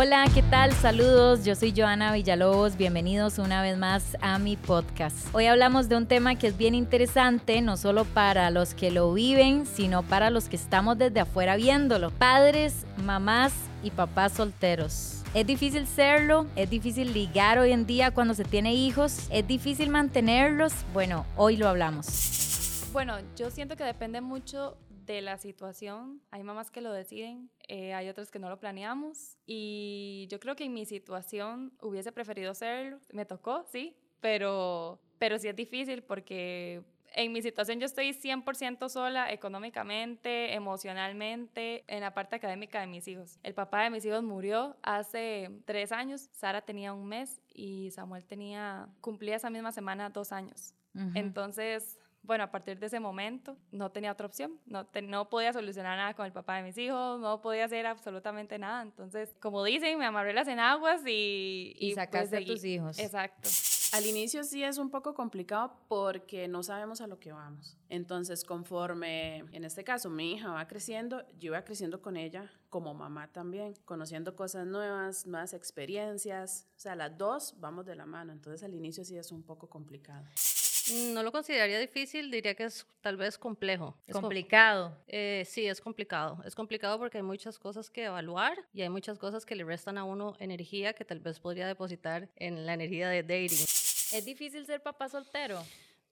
Hola, ¿qué tal? Saludos, yo soy Joana Villalobos, bienvenidos una vez más a mi podcast. Hoy hablamos de un tema que es bien interesante, no solo para los que lo viven, sino para los que estamos desde afuera viéndolo. Padres, mamás y papás solteros. Es difícil serlo, es difícil ligar hoy en día cuando se tiene hijos, es difícil mantenerlos. Bueno, hoy lo hablamos. Bueno, yo siento que depende mucho de la situación. Hay mamás que lo deciden, eh, hay otras que no lo planeamos. Y yo creo que en mi situación hubiese preferido hacerlo. Me tocó, sí, pero, pero sí es difícil porque en mi situación yo estoy 100% sola económicamente, emocionalmente, en la parte académica de mis hijos. El papá de mis hijos murió hace tres años, Sara tenía un mes y Samuel tenía, cumplía esa misma semana dos años. Entonces, bueno, a partir de ese momento no tenía otra opción, no, no podía solucionar nada con el papá de mis hijos, no podía hacer absolutamente nada. Entonces, como dicen, me amarré las enaguas y... Y, y pues sacaste a tus hijos. Exacto. Al inicio sí es un poco complicado porque no sabemos a lo que vamos. Entonces, conforme, en este caso, mi hija va creciendo, yo iba creciendo con ella como mamá también, conociendo cosas nuevas, nuevas experiencias. O sea, las dos vamos de la mano. Entonces, al inicio sí es un poco complicado. No lo consideraría difícil, diría que es tal vez complejo. Es complicado. Eh, sí, es complicado. Es complicado porque hay muchas cosas que evaluar y hay muchas cosas que le restan a uno energía que tal vez podría depositar en la energía de dating. ¿Es difícil ser papá soltero?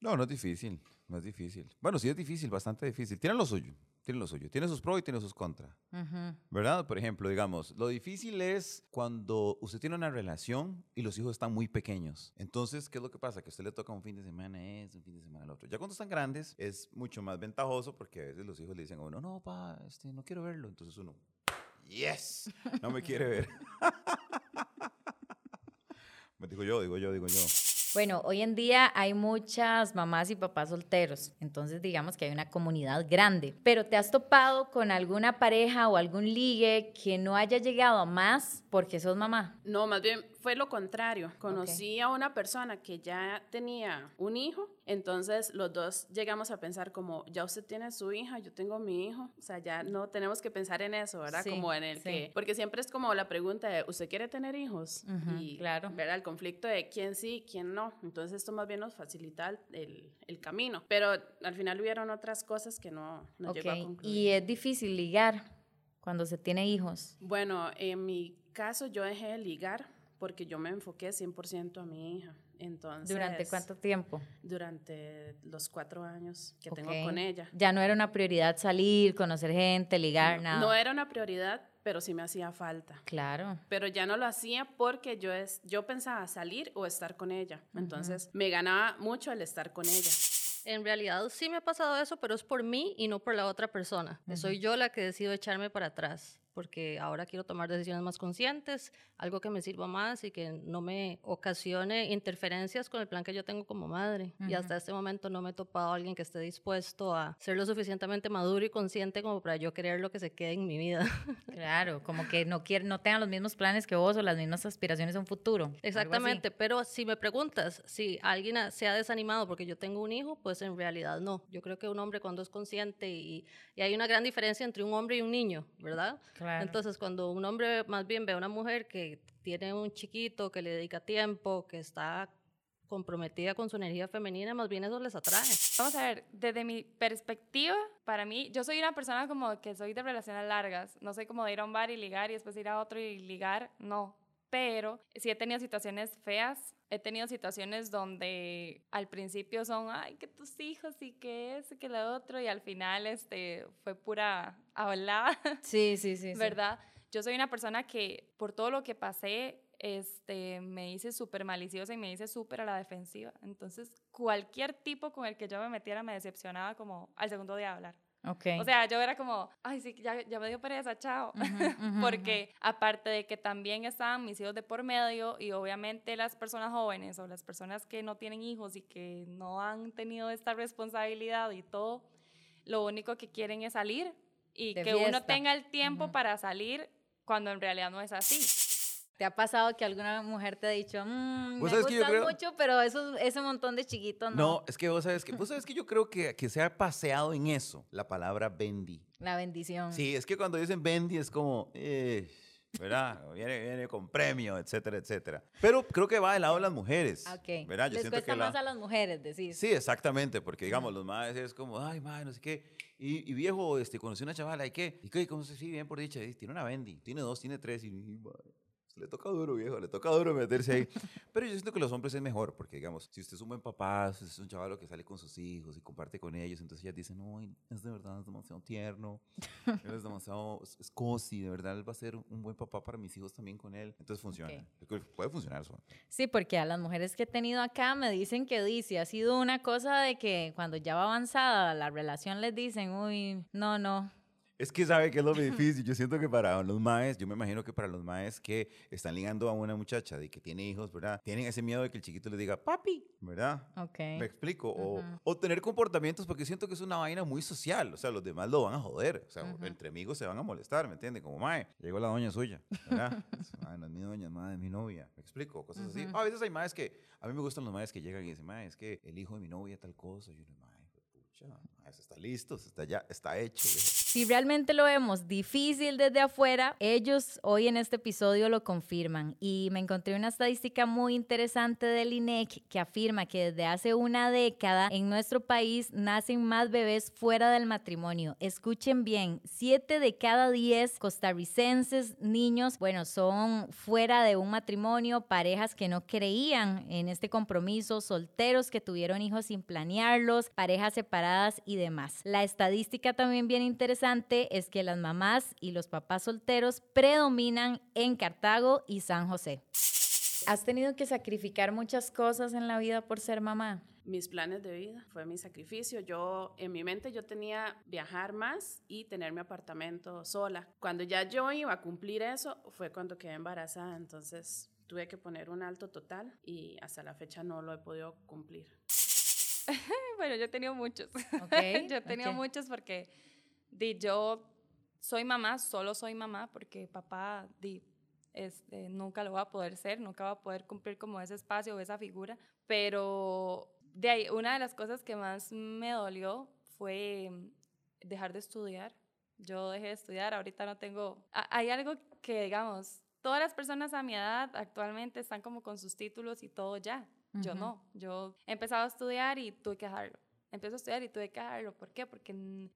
No, no es difícil, no es difícil. Bueno, sí es difícil, bastante difícil. Tiene lo suyo tiene lo suyo. Tiene sus pros y tiene sus contras. ¿Verdad? Por ejemplo, digamos, lo difícil es cuando usted tiene una relación y los hijos están muy pequeños. Entonces, ¿qué es lo que pasa? Que a usted le toca un fin de semana es, un fin de semana el otro. Ya cuando están grandes es mucho más ventajoso porque a veces los hijos le dicen a uno, no, pa, este, no quiero verlo. Entonces uno, yes, no me quiere ver. me digo yo, digo yo, digo yo. Bueno, hoy en día hay muchas mamás y papás solteros, entonces digamos que hay una comunidad grande, pero ¿te has topado con alguna pareja o algún ligue que no haya llegado a más porque sos mamá? No, más bien fue lo contrario. Conocí a una persona que ya tenía un hijo, entonces los dos llegamos a pensar como, ya usted tiene su hija, yo tengo mi hijo, o sea, ya no tenemos que pensar en eso, ¿verdad? como en el que, porque siempre es como la pregunta de, ¿usted quiere tener hijos? y, claro. ¿verdad? El conflicto de quién sí, quién no. Entonces esto más bien nos facilita el, el camino, pero al final hubieron otras cosas que no, no llegó a concluir. Y es difícil ligar cuando se tiene hijos. Bueno, en mi caso yo dejé de ligar porque yo me enfoqué 100% a mi hija. Entonces, ¿Durante cuánto tiempo? Durante los cuatro años que tengo con ella. Ya no era una prioridad salir, conocer gente, ligar, nada. No era una prioridad, pero sí me hacía falta. Claro. Pero ya no lo hacía porque yo, es, yo pensaba salir o estar con ella. Entonces me ganaba mucho el estar con ella. En realidad sí me ha pasado eso, pero es por mí y no por la otra persona. Soy yo la que decido echarme para atrás porque ahora quiero tomar decisiones más conscientes, algo que me sirva más y que no me ocasione interferencias con el plan que yo tengo como madre. Y hasta este momento no me he topado a alguien que esté dispuesto a ser lo suficientemente maduro y consciente como para yo querer lo que se quede en mi vida. Claro, como que no quiere, no tengan los mismos planes que vos o las mismas aspiraciones en un futuro. Exactamente, pero si me preguntas si alguien se ha desanimado porque yo tengo un hijo, pues en realidad no. Yo creo que un hombre cuando es consciente y, y hay una gran diferencia entre un hombre y un niño, ¿verdad? Entonces, cuando un hombre más bien ve a una mujer que tiene un chiquito, que le dedica tiempo, que está comprometida con su energía femenina, más bien eso les atrae. Vamos a ver, desde mi perspectiva, para mí, yo soy una persona como que soy de relaciones largas, no soy como de ir a un bar y ligar y después ir a otro y ligar, no. Pero sí he tenido situaciones feas, he tenido situaciones donde al principio son, ay, que tus hijos y que ese, que lo otro, y al final este, fue pura hablada. Sí, sí, sí. ¿Verdad? Yo soy una persona que por todo lo que pasé, este, me hice súper maliciosa y me hice súper a la defensiva. Entonces, cualquier tipo con el que yo me metiera me decepcionaba como al segundo día de hablar. Okay. O sea, yo era como, ay, sí, ya, ya me dio pereza, chao. Porque aparte de que también estaban mis hijos de por medio y obviamente las personas jóvenes o las personas que no tienen hijos y que no han tenido esta responsabilidad y todo, lo único que quieren es salir y que uno tenga el tiempo para salir cuando en realidad no es así. ¿Te ha pasado que alguna mujer te ha dicho, mmm, me gustan mucho, pero eso, ese montón de chiquitos no? No, es que vos sabes que, vos sabes que yo creo que, que se ha paseado en eso, la palabra bendy. La bendición. Sí, es que cuando dicen bendy es como, eh, ¿verdad? Viene, viene con premio, etcétera, etcétera. Pero creo que va del lado de las mujeres, Ok. ¿verdad? Yo Les siento cuesta que la- más a las mujeres, decís. Sí, exactamente, porque digamos, los madres es como, ay, madre, no sé qué. Y, y viejo, este, conocí una chavala, ¿y qué? ¿Y qué? ¿Cómo se sí, bien por dicha? Tiene una Bendy, tiene dos, tiene tres, y, y, le toca duro, viejo, le toca duro meterse ahí. Pero yo siento que los hombres es mejor, porque digamos, si usted es un buen papá, si usted es un chaval que sale con sus hijos y comparte con ellos, entonces ellas dicen, no, es de verdad, es demasiado tierno, es demasiado, es, de verdad, él va a ser un buen papá para mis hijos también con él. Entonces funciona. Ok. Creo que Puede funcionar eso. Sí, porque a las mujeres que he tenido acá me dicen que dice, ha sido una cosa de que cuando ya va avanzada la relación les dicen, uy, no, no. Es que sabe que es lo difícil. Yo siento que para los maes, yo me imagino que para los maes que están ligando a una muchacha de que tiene hijos, ¿verdad? Tienen ese miedo de que el chiquito les diga, papi, ¿verdad? Ok. Me explico. O- tener comportamientos, porque siento que es una vaina muy social. O sea, los demás lo van a joder. O sea, entre amigos se van a molestar, ¿me entiende? Como, mae, llegó la doña suya, ¿verdad? Mae, no es mi doña, madre, es mi novia. Me explico, cosas así. A veces hay maes que, a mí me gustan los maes que llegan y dicen, mae, es que el hijo de mi novia tal cosa. Y yo, mae, pucha, mae, eso está listo, eso está ya, está hecho. viejo". Si realmente lo vemos difícil desde afuera, ellos hoy en este episodio lo confirman. Y me encontré una estadística muy interesante del INEC que afirma que desde hace una década en nuestro país nacen más bebés fuera del matrimonio. Escuchen bien, 7 de cada 10 costarricenses niños, bueno, son fuera de un matrimonio, parejas que no creían en este compromiso, solteros que tuvieron hijos sin planearlos, parejas separadas y demás. La estadística también bien interesante es que las mamás y los papás solteros predominan en Cartago y San José. ¿Has tenido que sacrificar muchas cosas en la vida por ser mamá? mis planes de vida, fue mi sacrificio. Yo, en mi mente, yo tenía viajar más y tener mi apartamento sola. Cuando ya yo iba a cumplir eso, fue cuando quedé embarazada. Entonces, tuve que poner un alto total y hasta la fecha no lo he podido cumplir. Bueno, yo he tenido muchos. Ok, yo he tenido ok. muchos porque di, yo soy mamá, solo soy mamá porque papá di, este, nunca lo va a poder ser, nunca va a poder cumplir como ese espacio o esa figura. Pero de ahí, una de las cosas que más me dolió fue dejar de estudiar. Yo dejé de estudiar, ahorita no tengo... a- Hay algo que, digamos, todas las personas a mi edad actualmente están como con sus títulos y todo ya. Yo no. Yo he empezado a estudiar y tuve que dejarlo. Empiezo a estudiar y tuve que dejarlo. ¿Por qué? Porque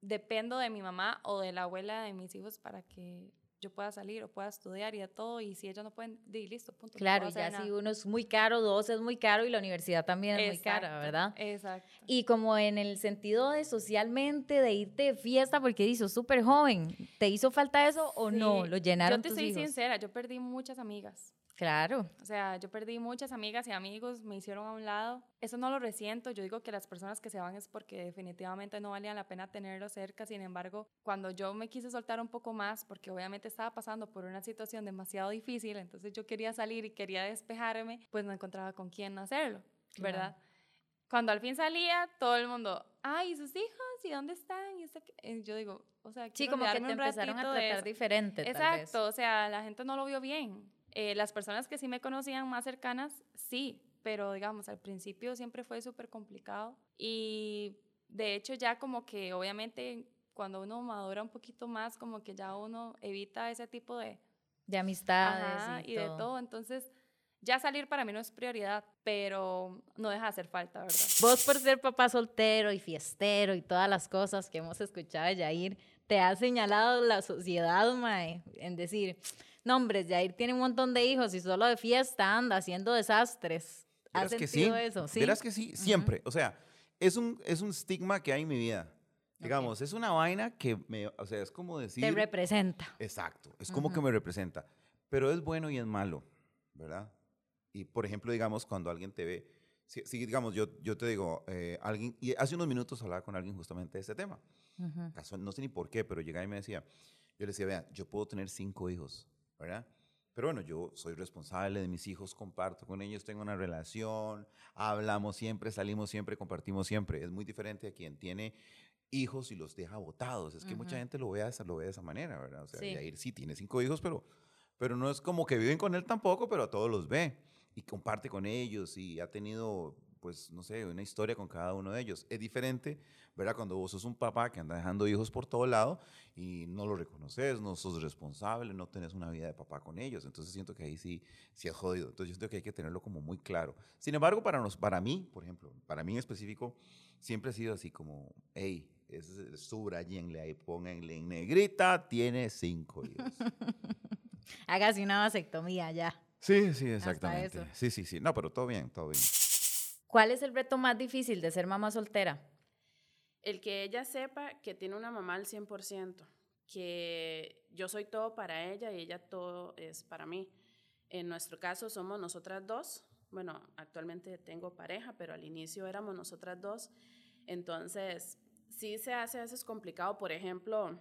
dependo de mi mamá o de la abuela de mis hijos para que yo pueda salir o pueda estudiar y de todo. Y si ellos no pueden, di listo, punto. no Claro, y ya si uno es muy caro, dos es muy caro y la universidad también es muy cara, ¿verdad? Exacto. Y como en el sentido de socialmente, de irte de fiesta, porque hizo súper joven, ¿te hizo falta eso o no? ¿Lo llenaron Yo te tus soy hijos? sincera, yo perdí muchas amigas. Claro. O sea, yo perdí muchas amigas y amigos, me hicieron a un lado. Eso no lo resiento. Yo digo que las personas que se van es porque definitivamente no valía la pena tenerlos cerca. Sin embargo, cuando yo me quise soltar un poco más, porque obviamente estaba pasando por una situación demasiado difícil, entonces yo quería salir y quería despejarme, pues no encontraba con quién hacerlo, ¿verdad? Cuando al fin salía, todo el mundo, ay, ¿y sus hijos? ¿Y dónde están? Y esto que-". Y yo digo, o sea, Sí, como que te empezaron a tratar diferente, tal vez. Exacto, o sea, la gente no lo vio bien. Eh, las personas que sí me conocían más cercanas, sí, pero digamos, al principio siempre fue súper complicado y de hecho ya como que obviamente cuando uno madura un poquito más, como que ya uno evita ese tipo de... De amistades Ajá, y, y de todo, entonces ya salir para mí no es prioridad, pero no deja de hacer falta, ¿verdad? Vos por ser papá soltero y fiestero y todas las cosas que hemos escuchado de Yair, te ha señalado la sociedad, mae, en decir, no, hombre, Yair tiene un montón de hijos y solo de fiesta anda haciendo desastres. ¿Has Verás que sentido sí. eso? Sí. Verás que sí, siempre. O sea, es un, es un estigma que hay en mi vida. Digamos, es una vaina que me, o sea, es como decir... Te representa. Exacto, es como que me representa. Pero es bueno y es malo, ¿verdad? Y por ejemplo, digamos, cuando alguien te ve, si, si, digamos, yo, yo te digo, eh, alguien, y hace unos minutos hablaba con alguien justamente de este tema. Ujú. Casual- no sé ni por qué, pero llegaba y me decía, yo le decía, vea, yo puedo tener cinco hijos, ¿verdad? Pero bueno, yo soy responsable de mis hijos, comparto con ellos, tengo una relación, hablamos siempre, salimos siempre, compartimos siempre. Es muy diferente a quien tiene hijos y los deja botados. Es que mucha Ujú. gente lo ve, lo ve de esa manera, ¿verdad? O sea, Sí. Yair sí tiene cinco hijos, pero, pero no es como que viven con él tampoco, pero a todos los ve y comparte con ellos y ha tenido pues, no sé, una historia con cada uno de ellos. Es diferente, ¿verdad? Cuando vos sos un papá que anda dejando hijos por todo lado y no lo reconoces, no sos responsable, no tenés una vida de papá con ellos. Entonces siento que ahí sí, sí es jodido. Entonces yo siento que hay que tenerlo como muy claro. Sin embargo, para, nos, para mí, por ejemplo, para mí en específico, siempre ha sido así como, hey, es, subrayenle ahí, pónganle en negrita, tiene cinco hijos. Hágase una vasectomía ya. Sí, sí, exactamente. Sí, sí, sí. No, pero todo bien, todo bien. ¿Cuál es el reto más difícil de ser mamá soltera? El que ella sepa que tiene una mamá al 100%, que yo soy todo para ella y ella todo es para mí. En nuestro caso somos nosotras dos. Bueno, actualmente tengo pareja, pero al inicio éramos nosotras dos. Entonces, sí se hace a veces complicado, por ejemplo,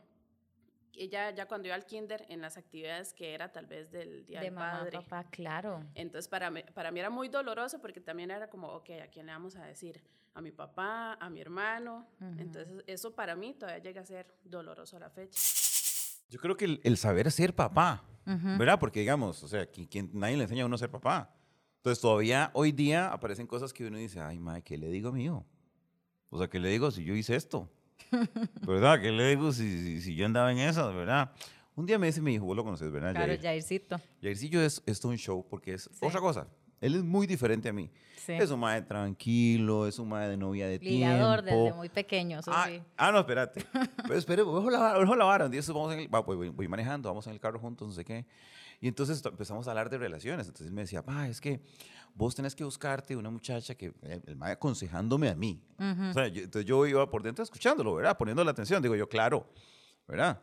ella ya cuando iba al kinder en las actividades que era tal vez del día de del mamá, padre. papá, claro. Entonces para mí, para mí era muy doloroso porque también era como, ok, ¿a quién le vamos a decir? A mi papá, a mi hermano. Entonces eso para mí todavía llega a ser doloroso a la fecha. Yo creo que el, saber ser papá, ¿verdad? Porque digamos, o sea, quien, nadie le enseña a uno a ser papá. Entonces todavía hoy día aparecen cosas que uno dice, ay, madre, ¿qué le digo mío? O sea, ¿qué le digo si yo hice esto? ¿Verdad? ¿Qué le digo si, si, yo andaba en eso, verdad? Un día me dice mi hijo, vos lo conoces, ¿verdad? Claro, Jaircito. Jaircillo es, es un show porque es otra cosa. Él es muy diferente a mí. Es un madre tranquilo, es un madre de novia de Ligador tiempo. desde muy pequeño, ah, sí. ah, no, espérate. Pero espere, voy a lavar. Un día vamos en el, voy, voy, manejando, vamos en el carro juntos, no sé qué. Y entonces empezamos a hablar de relaciones. Entonces me decía, pa, es que vos tenés que buscarte una muchacha que, eh, el mae aconsejándome a mí. o sea, entonces yo iba por dentro escuchándolo, ¿verdad? Poniendo la atención. Digo yo, claro, ¿verdad?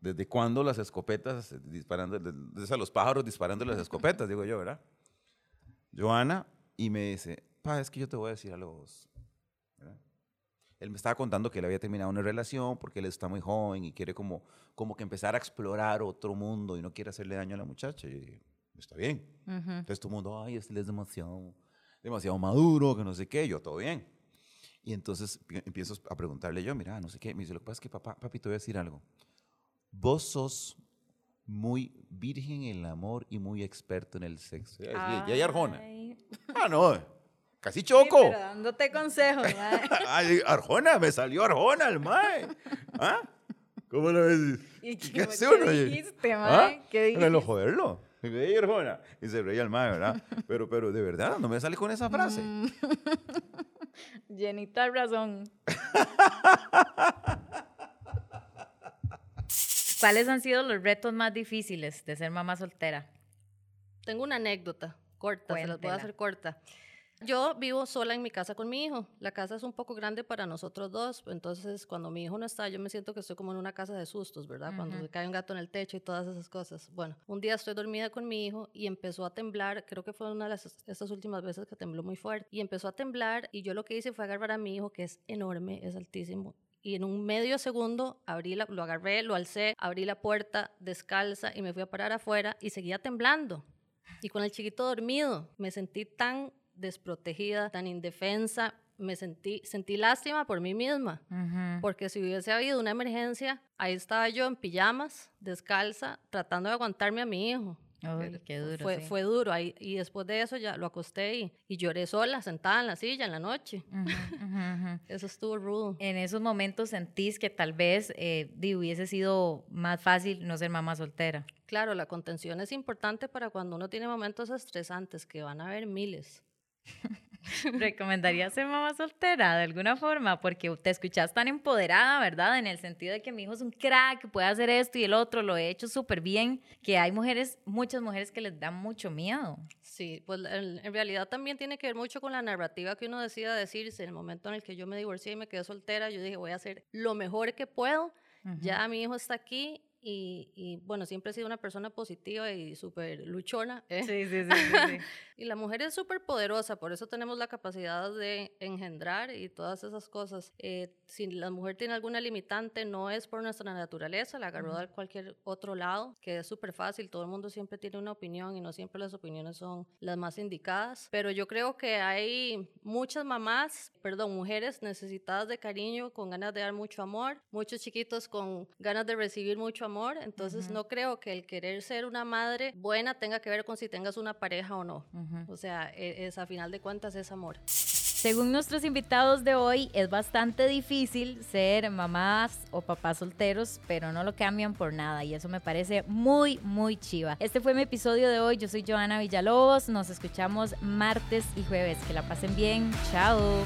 ¿Desde cuándo las escopetas disparando, desde los pájaros disparando las escopetas, digo yo, ¿verdad? Joana, y me dice, pa, es que yo te voy a decir algo vos. Él me estaba contando que él había terminado una relación porque él está muy joven y quiere como, como que empezar a explorar otro mundo y no quiere hacerle daño a la muchacha. Y yo dije, está bien. Entonces todo el mundo, ay, este es demasiado, demasiado maduro, que no sé qué, yo todo bien. Y entonces empiezo a preguntarle yo, mira, no sé qué. Me dice, lo que pasa es que papá, papi, te voy a decir algo. Vos sos muy virgen en el amor y muy experto en el sexo. Y hay Arjona. Ah, no, casi choco. pero dándote consejos, Ay, Arjona, me salió Arjona el mae. ¿Ah? ¿Cómo lo ves? ¿Y qué, ¿Qué, ¿qué dijiste, mae? ¿Ah? ¿Qué dijiste? joderlo. Y se reía el mae, ¿verdad? Pero, pero de verdad, no me sale con esa frase. Mm. Llenita razón. ¿Cuáles han sido los retos más difíciles de ser mamá soltera? Tengo una anécdota corta, se las voy a hacer corta. Yo vivo sola en mi casa con mi hijo. La casa es un poco grande para nosotros dos, entonces cuando mi hijo no está, yo me siento que estoy como en una casa de sustos, ¿verdad? Cuando se cae un gato en el techo y todas esas cosas. Bueno, un día estoy dormida con mi hijo y empezó a temblar, creo que fue una de las, estas últimas veces que tembló muy fuerte, y empezó a temblar y yo lo que hice fue agarrar a mi hijo, que es enorme, es altísimo, y en un medio segundo abrí la, lo agarré, lo alcé, abrí la puerta descalza y me fui a parar afuera y seguía temblando. Y con el chiquito dormido, me sentí tan desprotegida, tan indefensa, me sentí, sentí lástima por mí misma, porque si hubiese habido una emergencia, ahí estaba yo en pijamas, descalza, tratando de aguantarme a mi hijo. qué duro, fue, fue duro. Ahí, y después de eso ya lo acosté y, y lloré sola, sentada en la silla en la noche. eso estuvo rudo. En esos momentos sentís que tal vez eh, hubiese sido más fácil no ser mamá soltera. Claro, la contención es importante para cuando uno tiene momentos estresantes, que van a haber miles. ¿Recomendaría ser mamá soltera de alguna forma? Porque te escuchas tan empoderada, ¿verdad? En el sentido de que mi hijo es un crack, puede hacer esto y el otro, lo he hecho súper bien, que hay mujeres, muchas mujeres que les da mucho miedo. Sí, pues en, realidad también tiene que ver mucho con la narrativa que uno decida decirse. En el momento en el que yo me divorcié y me quedé soltera, yo dije, voy a hacer lo mejor que puedo. Ya mi hijo está aquí y, bueno, siempre he sido una persona positiva y súper luchona. ¿eh? Sí, sí, sí. y la mujer es súper poderosa, por eso tenemos la capacidad de engendrar y todas esas cosas. Eh, si la mujer tiene alguna limitante, no es por nuestra naturaleza, la agarró de cualquier otro lado, que es súper fácil. Todo el mundo siempre tiene una opinión y no siempre las opiniones son las más indicadas. Pero yo creo que hay muchas mamás, perdón, mujeres necesitadas de cariño, con ganas de dar mucho amor, muchos chiquitos con ganas de recibir mucho amor entonces no creo que el querer ser una madre buena tenga que ver con si tengas una pareja o no. O sea, e, es, a final de cuentas es amor. Según nuestros invitados de hoy, es bastante difícil ser mamás o papás solteros, pero no lo cambian por nada y eso me parece muy, muy chiva. Este fue mi episodio de hoy. Yo soy Joana Villalobos. Nos escuchamos martes y jueves. Que la pasen bien. Chao.